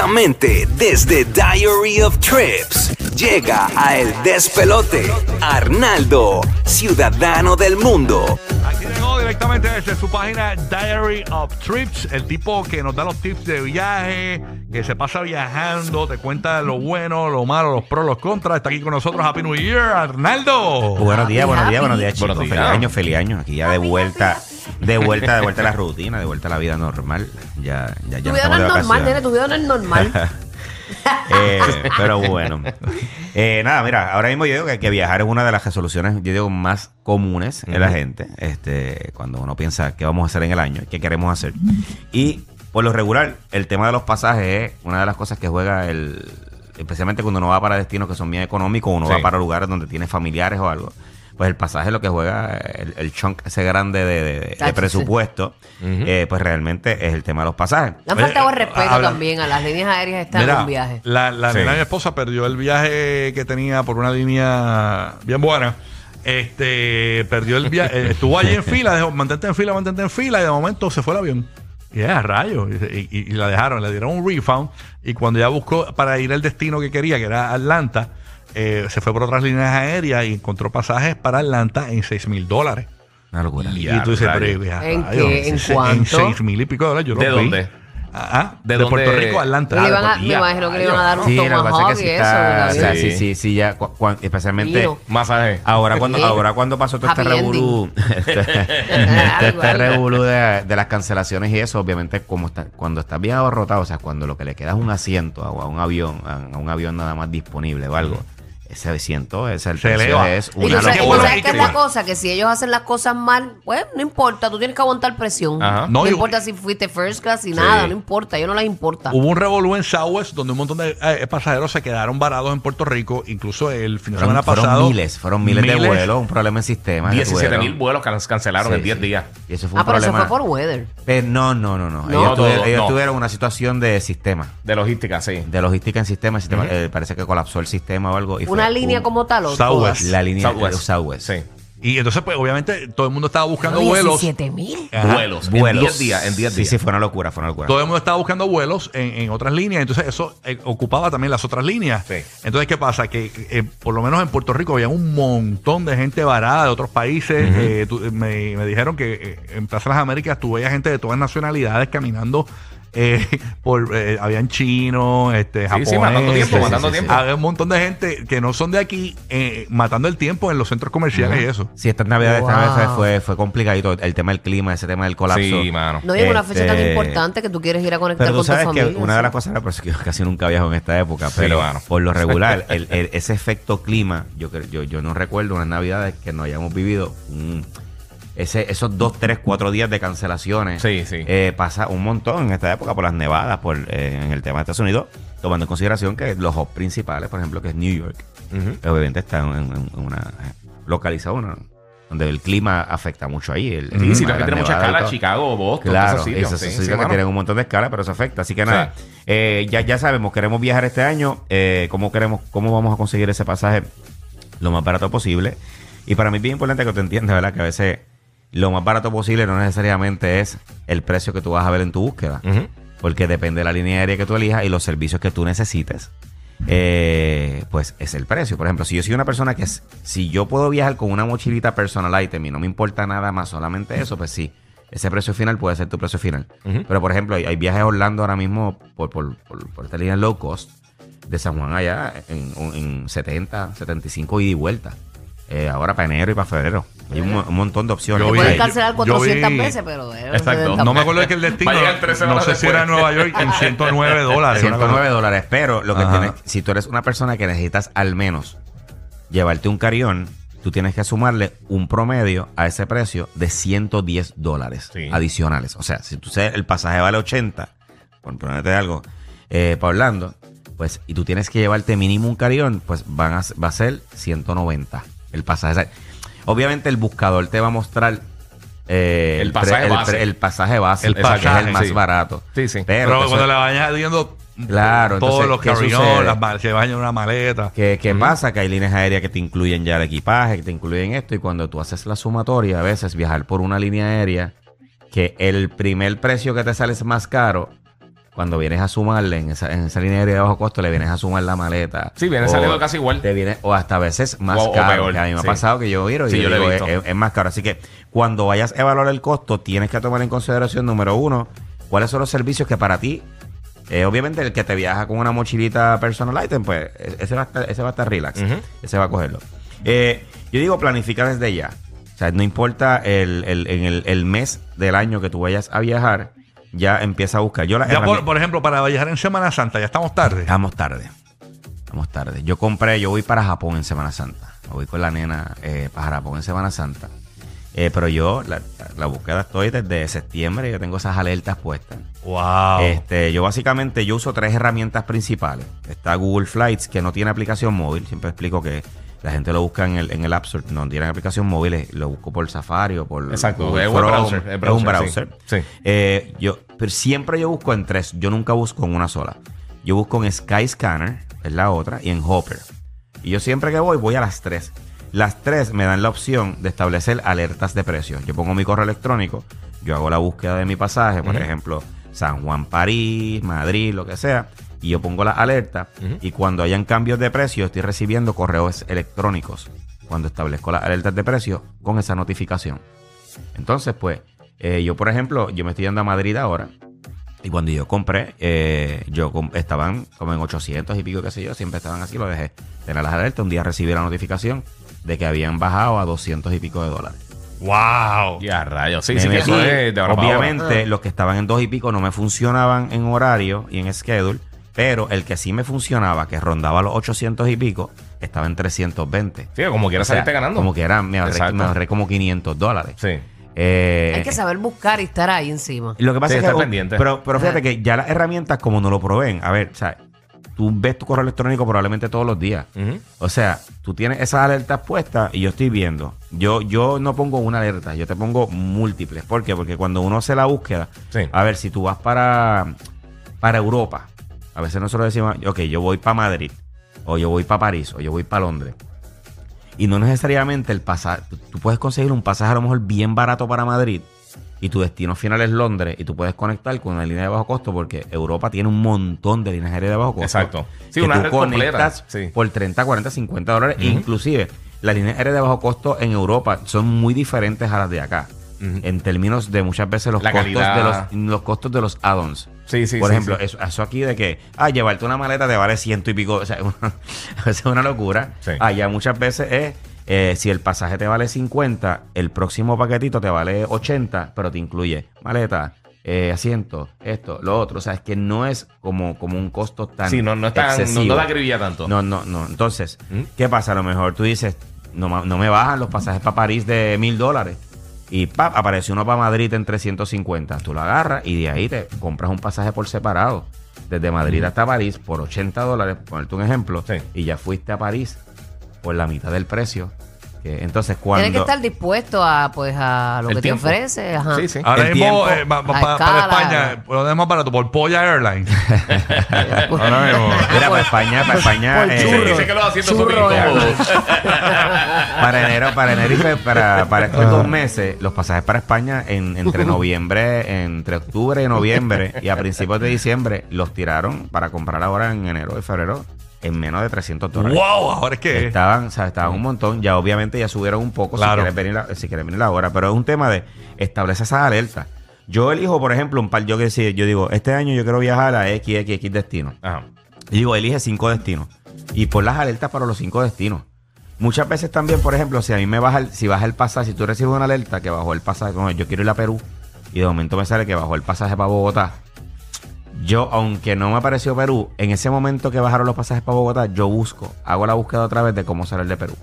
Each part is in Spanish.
Directamente desde Diary of Trips llega a El Despelote Arnaldo, ciudadano del mundo. Aquí llegó directamente desde su página Diary of Trips, el tipo que nos da los tips de viaje, que se pasa viajando, te cuenta lo bueno, lo malo, los pros, los contras. Está aquí con nosotros Happy New Year, Arnaldo. Buenos días, buenos días, buenos días, chicos. Buenos días. Feliz año, feliz año. Aquí ya de vuelta, de vuelta, de vuelta a la rutina, de vuelta a la vida normal. Ya, ya, ya Tu vida no es de normal, nene, vacaciones. tu vida no es normal. Eh, pero bueno. Eh, nada, mira, ahora mismo yo digo que, que viajar es una de las resoluciones, yo digo, más comunes en la gente. Este, cuando uno piensa qué vamos a hacer en el año, qué queremos hacer. Y por lo regular, el tema de los pasajes es una de las cosas que juega el. Especialmente cuando uno va para destinos que son bien económicos, uno Sí. va para lugares donde tiene familiares o algo. Pues el pasaje es lo que juega, el, el chunk ese grande de, presupuesto, eh, pues realmente es el tema de los pasajes. Le han faltado Oye, respeto habla- también a las líneas aéreas están en un viaje. la, la Sí. nena de mi esposa perdió el viaje que tenía por una línea bien buena. Este, perdió el viaje, estuvo allí en fila, dijo, mantente en fila, mantente en fila, y de momento se fue el avión. Y a rayos, y, y- y la dejaron, le dieron un refund, y cuando ya buscó para ir al destino que quería, que era Atlanta, eh, se fue por otras líneas aéreas y encontró pasajes para Atlanta en 6 mil dólares. Una locura. Y, tú dices, pero, ¿En rayos, qué? ¿En cuánto? En 6 mil y pico de dólares. Yo ¿De vi. dónde? Ah, ¿De de, Puerto? Rico a Atlanta. Le iban a- Ah, me imagino que le iban a dar un Sí, lo que pasa tomahawk es que y sí eso. está, o sea, Sí. sí, ya, cu- cu- especialmente. Masaje. ahora cuando, ahora cuando pasó todo este revolú, este, Algo, este algo. revolú de, de las cancelaciones y eso, obviamente, como está, cuando estás bien abarrotado, o sea, cuando lo que le queda es un asiento a, a un avión, a, a un avión nada más disponible o algo, ese asiento, ese el Se precio eleva. es Y una y locura. sabes qué es Y la que- cosa, que si ellos hacen las cosas mal, pues no importa, tú tienes que aguantar presión. Ajá. No, No, y- importa si fuiste first class y nada, no importa, a ellos no les importa. Hubo un revolú en Southwest donde un montón de eh, pasajeros se quedaron varados en Puerto Rico. Incluso el fin de Fueron, semana fueron pasado. miles, fueron miles, de vuelos, un problema en sistema. que 17 mil tuvieron. vuelos can- cancelaron Sí, en 10 sí. días. Y eso fue un Ah, pero eso problema. fue por weather. Eh, no, no, no, no. No. Ellos, No, tuvieron, todo, ellos no. tuvieron una situación de sistema. De logística, sí. De logística en sistema. el sistema, eh, parece que colapsó el sistema o algo. y Una línea como tal o Southwest. todas? La línea Southwest. Southwest. Sí. Y entonces, pues, obviamente, todo el mundo estaba buscando vuelos. 17 mil. Ajá. Vuelos. Vuelos. En 10 días. En 10 Sí, días. sí, fue una locura, fue una locura. Todo el mundo estaba buscando vuelos en, en otras líneas, entonces eso eh, ocupaba también las otras líneas. Sí. Entonces, ¿qué pasa? Que eh, por lo menos en Puerto Rico había un montón de gente varada de otros países. Eh, tú- me, me dijeron que eh, en Plaza de las Américas tú veías gente de todas nacionalidades caminando. Eh, por eh, habían chinos, este, Sí, sí, japoneses, matando tiempo, sí, matando sí, sí. tiempo. Había un montón de gente que no son de aquí eh, matando el tiempo en los centros comerciales y eso. Sí, esta Navidad esta. Navidad fue, fue complicadito. El tema del clima, ese tema del colapso. Sí, mano. No llega una fecha tan Este, importante que tú quieres ir a conectar Pero tú con tu sabes que familia. una de las cosas, por eso que yo casi nunca viajo en esta época, pero mano. por lo regular, el- el- ese efecto clima, yo, yo, yo no recuerdo unas navidades que no hayamos vivido un- ese, esos dos, tres, cuatro días de cancelaciones. Sí, sí. Eh, pasa un montón en esta época por las nevadas, por eh, en el tema de Estados Unidos, tomando en consideración que los hubs principales, por ejemplo, que es New York, Ujú. que obviamente está en, en- una localizado una- donde el clima afecta mucho ahí. El, Sí, sí, las tiene mucha escala. Chicago, Boston, Claro, esos sitios. esos Sí, sí, que mano. tienen un montón de escala, pero eso afecta. Así que Sí. nada, eh, ya, ya sabemos, queremos viajar este año, eh, cómo queremos, cómo vamos a conseguir ese pasaje lo más barato posible. Y para mí es bien importante que tú entiendas, ¿verdad? Que a veces lo más barato posible no necesariamente es el precio que tú vas a ver en tu búsqueda. Porque depende de la línea aérea que tú elijas y los servicios que tú necesites. eh, pues es el precio. Por ejemplo, si yo soy una persona que es, si yo puedo viajar con una mochilita personal item y no me importa nada más, solamente eso, pues sí, ese precio final puede ser tu precio final. Pero por ejemplo, hay, hay viajes a Orlando ahora mismo por, por, por, por esta línea low cost de San Juan allá en, en 70, 75 ida y vuelta. Eh, ahora para enero y para febrero. Hay un, mo- un montón de opciones. Yo Te vi- pueden Ahí. cancelar yo 400 vi- veces, pero... eh, Exacto. No me acuerdo de que el destino, Va a llegar tres no semanas sé si era. Nueva York, en 109 dólares. una cosa- 109 dólares, pero lo que Ajá. tienes, si tú eres una persona que necesitas al menos llevarte un carión, tú tienes que sumarle un promedio a ese precio de 110 dólares Sí. adicionales. O sea, si tú sabes, el pasaje vale 80, por ponerte algo, eh, para Orlando, pues, y tú tienes que llevarte mínimo un carión, pues van a, va a ser 190 el pasaje. O sea, obviamente el buscador te va a mostrar eh, El pasaje el, base. el pasaje base, El es más sí. barato. Sí, sí. Pero, Pero cuando le vayas añadiendo Claro, todos los mal- se vayan en una maleta. ¿Qué, qué pasa? Que hay líneas aéreas que te incluyen ya el equipaje, que te incluyen esto, y cuando tú haces la sumatoria, a veces viajar por una línea aérea, que el primer precio que te sale es más caro, cuando vienes a sumarle en esa, en esa línea de bajo costo, le vienes a sumar la maleta. Sí, viene O saliendo casi igual. Te viene, o hasta a veces más O- o caro. peor, a mí me sí. ha pasado que yo miro y Sí, yo yo digo, es, es más caro. Así que cuando vayas a evaluar el costo, tienes que tomar en consideración, número uno, cuáles son los servicios que para ti eh, obviamente el que te viaja con una mochilita personal item, pues e- ese va a estar, ese va a estar relax. Ese va a cogerlo. Eh, yo digo planifica desde ya. O sea, no importa el, el- en el, el mes del año que tú vayas a viajar, ya empieza a buscar. Yo la Ya por, ejemplo, para viajar en Semana Santa, ya estamos tarde. Estamos tarde. Estamos tarde. Yo compré, yo voy para Japón en Semana Santa. Me voy con la nena eh, para Japón en Semana Santa. Eh, pero yo, la, la búsqueda estoy desde septiembre, yo tengo esas alertas puestas. Wow. Este, yo básicamente yo uso tres herramientas principales. Está Google Flights, que no tiene aplicación móvil. Siempre explico que la gente lo busca en el, en el App Store. No tiene aplicación móvil. Lo busco por Safari o por Exacto, es Chrome. browser, es Es un browser, browser. sí. Sí. Eh, yo, pero siempre yo busco en tres. Yo nunca busco en una sola. Yo busco en Skyscanner, es la otra, y en Hopper. Y yo siempre que voy, voy a las tres. Las tres me dan la opción de establecer alertas de precios. Yo pongo mi correo electrónico, yo hago la búsqueda de mi pasaje, por ejemplo, San Juan, París, Madrid, lo que sea, y yo pongo la alerta. Ujú. Y cuando hayan cambios de precio, estoy recibiendo correos electrónicos cuando establezco las alertas de precio con esa notificación. Entonces, pues, eh, yo, por ejemplo, yo me estoy yendo a Madrid ahora. Y cuando yo compré, eh, yo estaban como en 800 y pico, qué sé yo, siempre estaban así, lo dejé. Tener las alertas, un día recibí la notificación de que habían bajado a 200 y pico de dólares. wow. Ya, rayos. Sí, Me sí, que eso es de. Obviamente, los que estaban en dos y pico no me funcionaban en horario y en schedule, pero el que sí me funcionaba, que rondaba los 800 y pico, estaba en 320. Sí, como O sea, salirte ganando. Como que era, me ahorré, Exacto. me ahorré como 500 dólares. Sí. Eh, Hay que saber buscar y estar ahí encima. Lo que pasa Sí, es que. estar pendiente. Pero, pero fíjate que ya las herramientas, como no lo proveen, a ver, o sea, tú ves tu correo electrónico probablemente todos los días. O sea, tú tienes esas alertas puestas y yo estoy viendo. Yo, yo no pongo una alerta, yo te pongo múltiples. ¿Por qué? Porque cuando uno hace la búsqueda, Sí. a ver, si tú vas para, para Europa, a veces nosotros decimos, ok, yo voy para Madrid, o yo voy para París, o yo voy para Londres. Y no necesariamente el pasaje, tú, puedes conseguir un pasaje a lo mejor bien barato para Madrid y tu destino final es Londres y tú puedes conectar con una línea de bajo costo porque Europa tiene un montón de líneas aéreas de bajo costo. Exacto. Sí, que una tú red conectas Sí. por 30, 40, 50 dólares. Ujú. Inclusive, las líneas aéreas de bajo costo en Europa son muy diferentes a las de acá. En términos de muchas veces los La costos de calidad. los, los costos de los add-ons. Sí, sí, Por sí, ejemplo, sí. Eso, eso aquí de que, ah, llevarte una maleta te vale ciento y pico. O sea, una- es una locura. Sí. Allá muchas veces es, eh, si el pasaje te vale 50, el próximo paquetito te vale 80, pero te incluye maleta, eh, asiento, esto, lo otro. O sea, es que no es como, como un costo tan Sí, no, no es tan, no, excesivo. no acribilla tanto. No, no, no. Entonces, ¿Mm? ¿qué pasa? A lo mejor tú dices, no, no me bajan los pasajes para París de mil dólares. Y pap, apareció uno para Madrid en 350. Tú lo agarras y de ahí te compras un pasaje por separado. Desde Madrid hasta París por 80 dólares, ponerte un ejemplo. Sí. Y ya fuiste a París por la mitad del precio. Que, entonces, cuando. Tienes que estar dispuesto a, pues, a lo El que tiempo. te ofrece. Ajá. Sí, sí. Ahora El mismo, tiempo, eh, pa- para escala. España, lo tenemos barato por Polla Airlines. Ahora mismo. Mira, para España, para España. Por eh, churro. Dice que los asientos son Churro, incómodos. para enero, para enero y fe- para, para estos dos meses, los pasajes para España en, entre noviembre, entre octubre y noviembre y a principios de diciembre los tiraron para comprar ahora en enero y febrero en menos de 300 dólares. wow, ahora es que. Estaban, o sea, estaban un montón. Ya obviamente ya subieron un poco Claro. si quieres venir a- si quieres venir ahora. Pero es un tema de establecer esas alertas. Yo elijo, por ejemplo, un par, yo que sí, yo digo, este año yo quiero viajar a XXX destino. Ajá. Y digo, elige cinco destinos. Y pon las alertas para los cinco destinos. Muchas veces también, por ejemplo, si a mí me baja el, si baja el pasaje, si tú recibes una alerta que bajó el pasaje, como yo quiero ir a Perú, y de momento me sale que bajó el pasaje para Bogotá. Yo, aunque no me apareció Perú, en ese momento que bajaron los pasajes para Bogotá, yo busco, hago la búsqueda otra vez de cómo salir de Perú.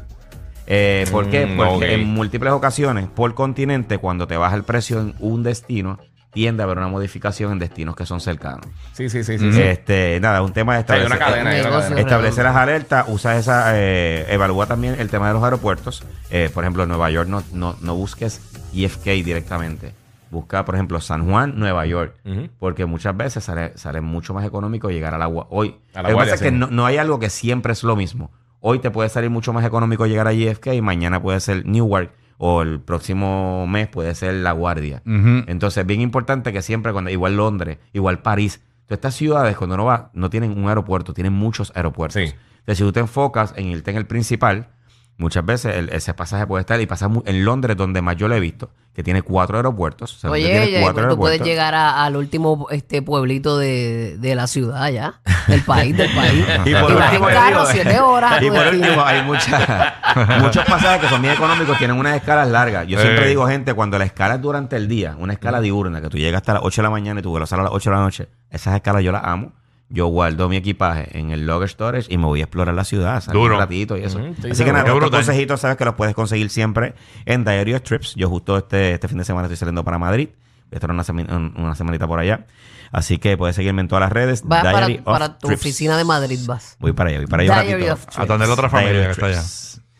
Eh, ¿Por qué? Mm, Porque en múltiples ocasiones, por continente, cuando te baja el precio en un destino, tiende a haber una modificación en destinos que son cercanos. Sí, sí, sí, sí. sí. Este, nada, un tema de Hay una establecer- cadena, hay una Negocio. cadena. Establece las alertas, usa esa, eh, evalúa también el tema de los aeropuertos. Eh, por ejemplo, en Nueva York no, no, no busques JFK directamente. Busca, por ejemplo, San Juan, Nueva York. Porque muchas veces sale, sale mucho más económico llegar al agua. Hoy, A la lo que pasa es que no, no hay algo que siempre es lo mismo. Hoy te puede salir mucho más económico llegar a JFK y mañana puede ser Newark o el próximo mes puede ser La Guardia. Ujú. Entonces, bien importante que siempre, cuando igual Londres, igual París, Entonces, estas ciudades, cuando uno va, no tienen un aeropuerto, tienen muchos aeropuertos. Sí. Entonces, si tú te enfocas en irte en el principal, muchas veces el- ese pasaje puede estar, y pasa en Londres, donde más yo lo he visto, que tiene cuatro aeropuertos. O sea, Oye, tiene cuatro tú puedes llegar a- al último este pueblito de, de la ciudad ya. Del país, del país. Y por último, carro siete horas Y por último, hay muchas, muchos pasajes que son bien económicos, tienen unas escalas largas. Yo siempre Eh. digo, gente, cuando la escala es durante el día, una escala diurna, que tú llegas hasta las 8 de la mañana y tú vuelves a las 8 de la noche, esas escalas yo las amo. Yo guardo mi equipaje en el luggage storage y me voy a explorar la ciudad, salir Duro. un ratito y eso. Sí, Así que nada, estos consejitos sabes que los puedes conseguir siempre en Diary of Trips. Yo justo este, este fin de semana estoy saliendo para Madrid. Voy a estar una, un- una semanita por allá. Así que puedes seguirme en todas las redes. Vas para, para tu Trips. oficina de Madrid, vas. Voy para allá, voy para allá un Diary ratito. of Trips. A atender a otra familia Diary que está allá.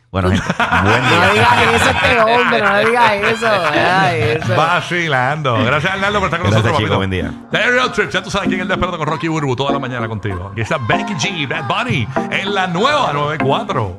Bueno, gente, buen No digas eso este hombre, no digas eso. Vacilando. Gracias, Arnaldo, por estar con Gracias, nosotros. chico, papito. buen día. Diary of Trips, ya tú sabes quién es el despertar con Rocky Burbu toda la mañana contigo. Aquí está Becky G, Bad Bunny, en la nueva 94.